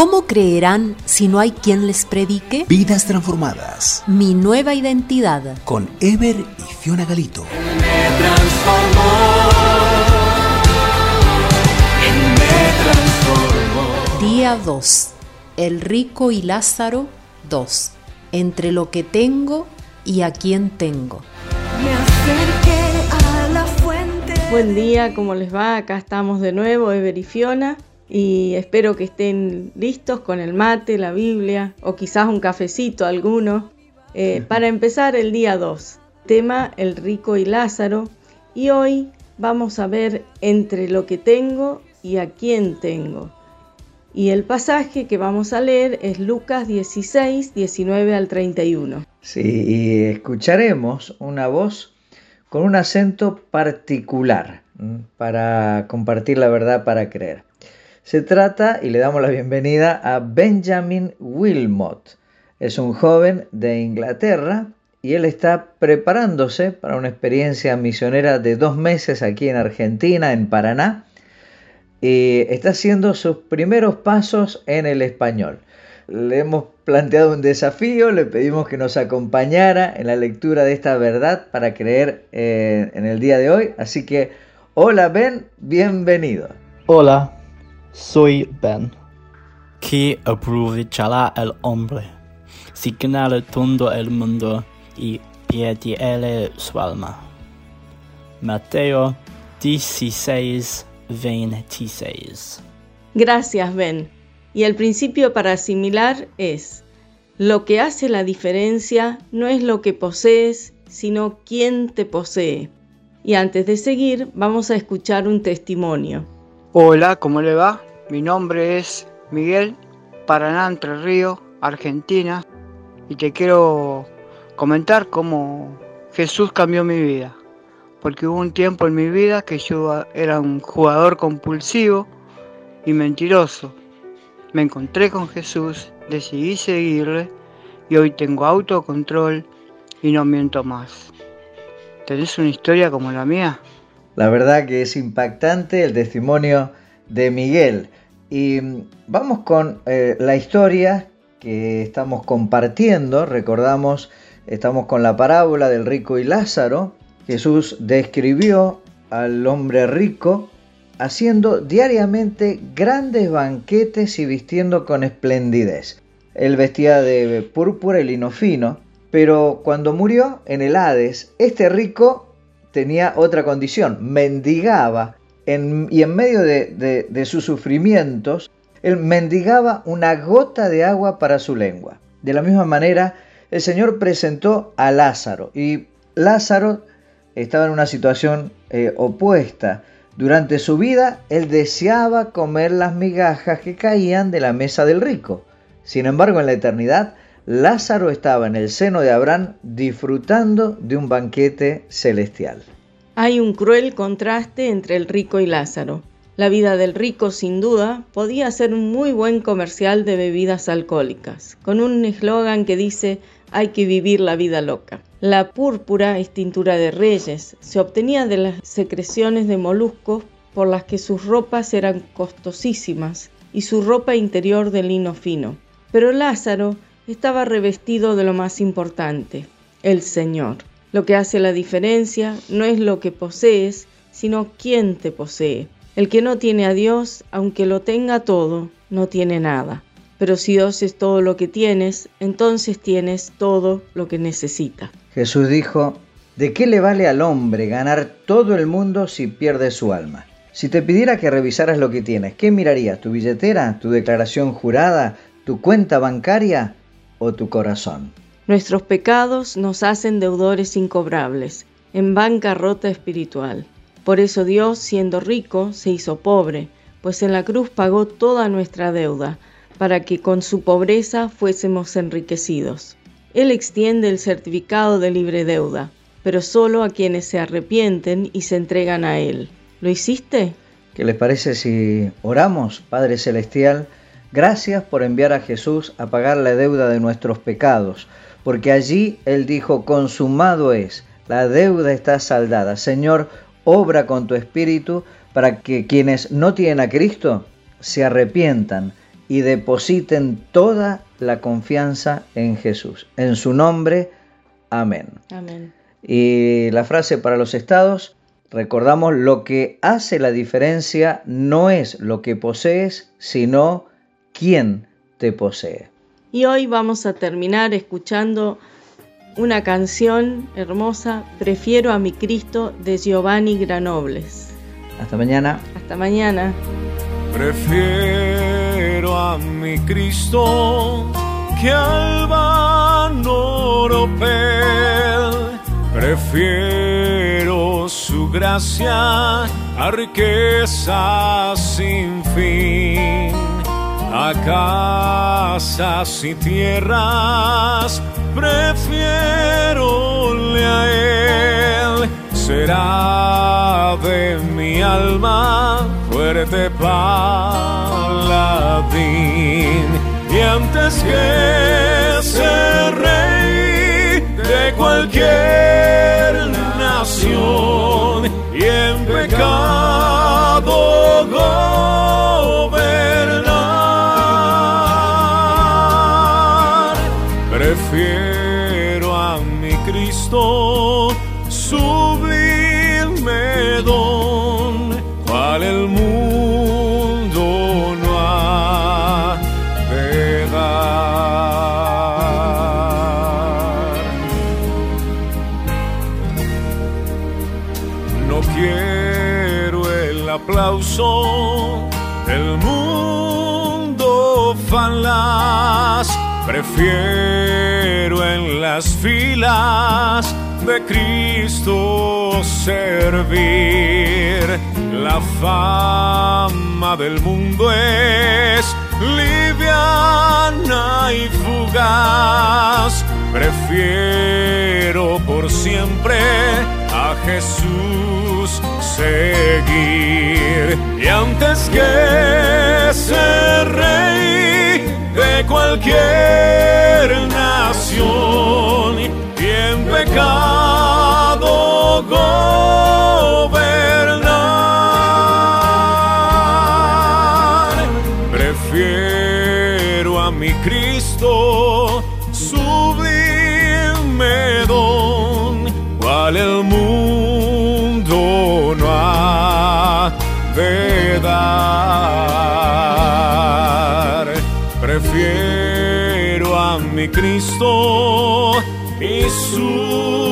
¿Cómo creerán si no hay quien les predique? Vidas transformadas. Mi nueva identidad. Con Ever y Fiona Galito. Día 2. El rico y Lázaro 2. Entre lo que tengo y a quién tengo. Buen día, ¿cómo les va? Acá estamos de nuevo, Ever y Fiona y espero que estén listos con el mate, la Biblia o quizás un cafecito alguno eh, para empezar el día 2. Tema El rico y Lázaro y hoy vamos a ver entre lo que tengo y a quién tengo. Y el pasaje que vamos a leer es Lucas 16, 19 al 31. Sí, y escucharemos una voz con un acento particular para compartir la verdad para creer. Se trata, y le damos la bienvenida a Benjamin Wilmot. Es un joven de Inglaterra y él está preparándose para una experiencia misionera de dos meses aquí en Argentina, en Paraná, y está haciendo sus primeros pasos en el español. Le hemos planteado un desafío, le pedimos que nos acompañara en la lectura de esta verdad para creer eh, en el día de hoy. Así que, hola Ben, bienvenido. Hola, soy Ben. Que aprovechará el hombre si ganara todo el mundo y pierde su alma. Mateo 16, 26. Gracias, Ben. Y el principio para asimilar es, lo que hace la diferencia no es lo que posees, sino quién te posee. Y antes de seguir, vamos a escuchar un testimonio. Hola, ¿cómo le va? Mi nombre es Miguel, Paraná, Entre Ríos, Argentina, y te quiero comentar cómo Jesús cambió mi vida. Porque hubo un tiempo en mi vida que yo era un jugador compulsivo y mentiroso. Me encontré con Jesús, decidí seguirle y hoy tengo autocontrol y no miento más. ¿Tenés una historia como la mía? La verdad que es impactante el testimonio de Miguel. Y vamos con eh, la historia que estamos compartiendo. Recordamos, estamos con la parábola del rico y Lázaro. Jesús describió al hombre rico haciendo diariamente grandes banquetes y vistiendo con esplendidez. Él vestía de púrpura y lino fino, pero cuando murió en el Hades, este rico tenía otra condición, mendigaba y en medio de, sus sufrimientos, él mendigaba una gota de agua para su lengua. De la misma manera, el Señor presentó a Lázaro y Lázaro estaba en una situación eh, opuesta. Durante su vida, él deseaba comer las migajas que caían de la mesa del rico. Sin embargo, en la eternidad, Lázaro estaba en el seno de Abraham disfrutando de un banquete celestial. Hay un cruel contraste entre el rico y Lázaro. La vida del rico, sin duda, podía ser un muy buen comercial de bebidas alcohólicas, con un eslogan que dice hay que vivir la vida loca. La púrpura es tintura de reyes, se obtenía de las secreciones de moluscos por las que sus ropas eran costosísimas y su ropa interior de lino fino. Pero Lázaro estaba revestido de lo más importante, el Señor. Lo que hace la diferencia no es lo que posees, sino quién te posee. El que no tiene a Dios, aunque lo tenga todo, no tiene nada. Pero si Dios es todo lo que tienes, entonces tienes todo lo que necesita. Jesús dijo, ¿de qué le vale al hombre ganar todo el mundo si pierde su alma? Si te pidiera que revisaras lo que tienes, ¿qué mirarías? ¿Tu billetera? ¿Tu declaración jurada? ¿Tu cuenta bancaria? ¿O tu corazón? Nuestros pecados nos hacen deudores incobrables, en bancarrota espiritual. Por eso Dios, siendo rico, se hizo pobre, pues en la cruz pagó toda nuestra deuda, para que con su pobreza fuésemos enriquecidos. Él extiende el certificado de libre deuda, pero solo a quienes se arrepienten y se entregan a Él. ¿Lo hiciste? ¿Qué les parece si oramos, Padre Celestial? Gracias por enviar a Jesús a pagar la deuda de nuestros pecados porque allí Él dijo, consumado es, la deuda está saldada. Señor, obra con tu espíritu para que quienes no tienen a Cristo se arrepientan y depositen toda la confianza en Jesús. En su nombre, amén. Amén. Y la frase para los estados, recordamos, lo que hace la diferencia no es lo que posees, sino quién te posee. Y hoy vamos a terminar escuchando una canción hermosa, Prefiero a mi Cristo, de Giovanni Granobles. Hasta mañana. Hasta mañana. Prefiero a mi Cristo que al vano oropel. Prefiero su gracia a riqueza sin fin, a casas y tierras. Prefiero a él, será de mi alma fuerte paladín. Y antes que ser rey de cualquier prefiero a mi Cristo sublime don, cual el mundo no ha de dar. No quiero el aplauso del mundo falaz, prefiero en las filas de Cristo servir. La fama del mundo es liviana y fugaz. Prefiero por siempre a Jesús seguir. Y antes que ser rey de cualquier nación y en pecado gobernar, prefiero a mi Cristo sublime don, cual el mundo no ha de dar. mi Cristo Jesús.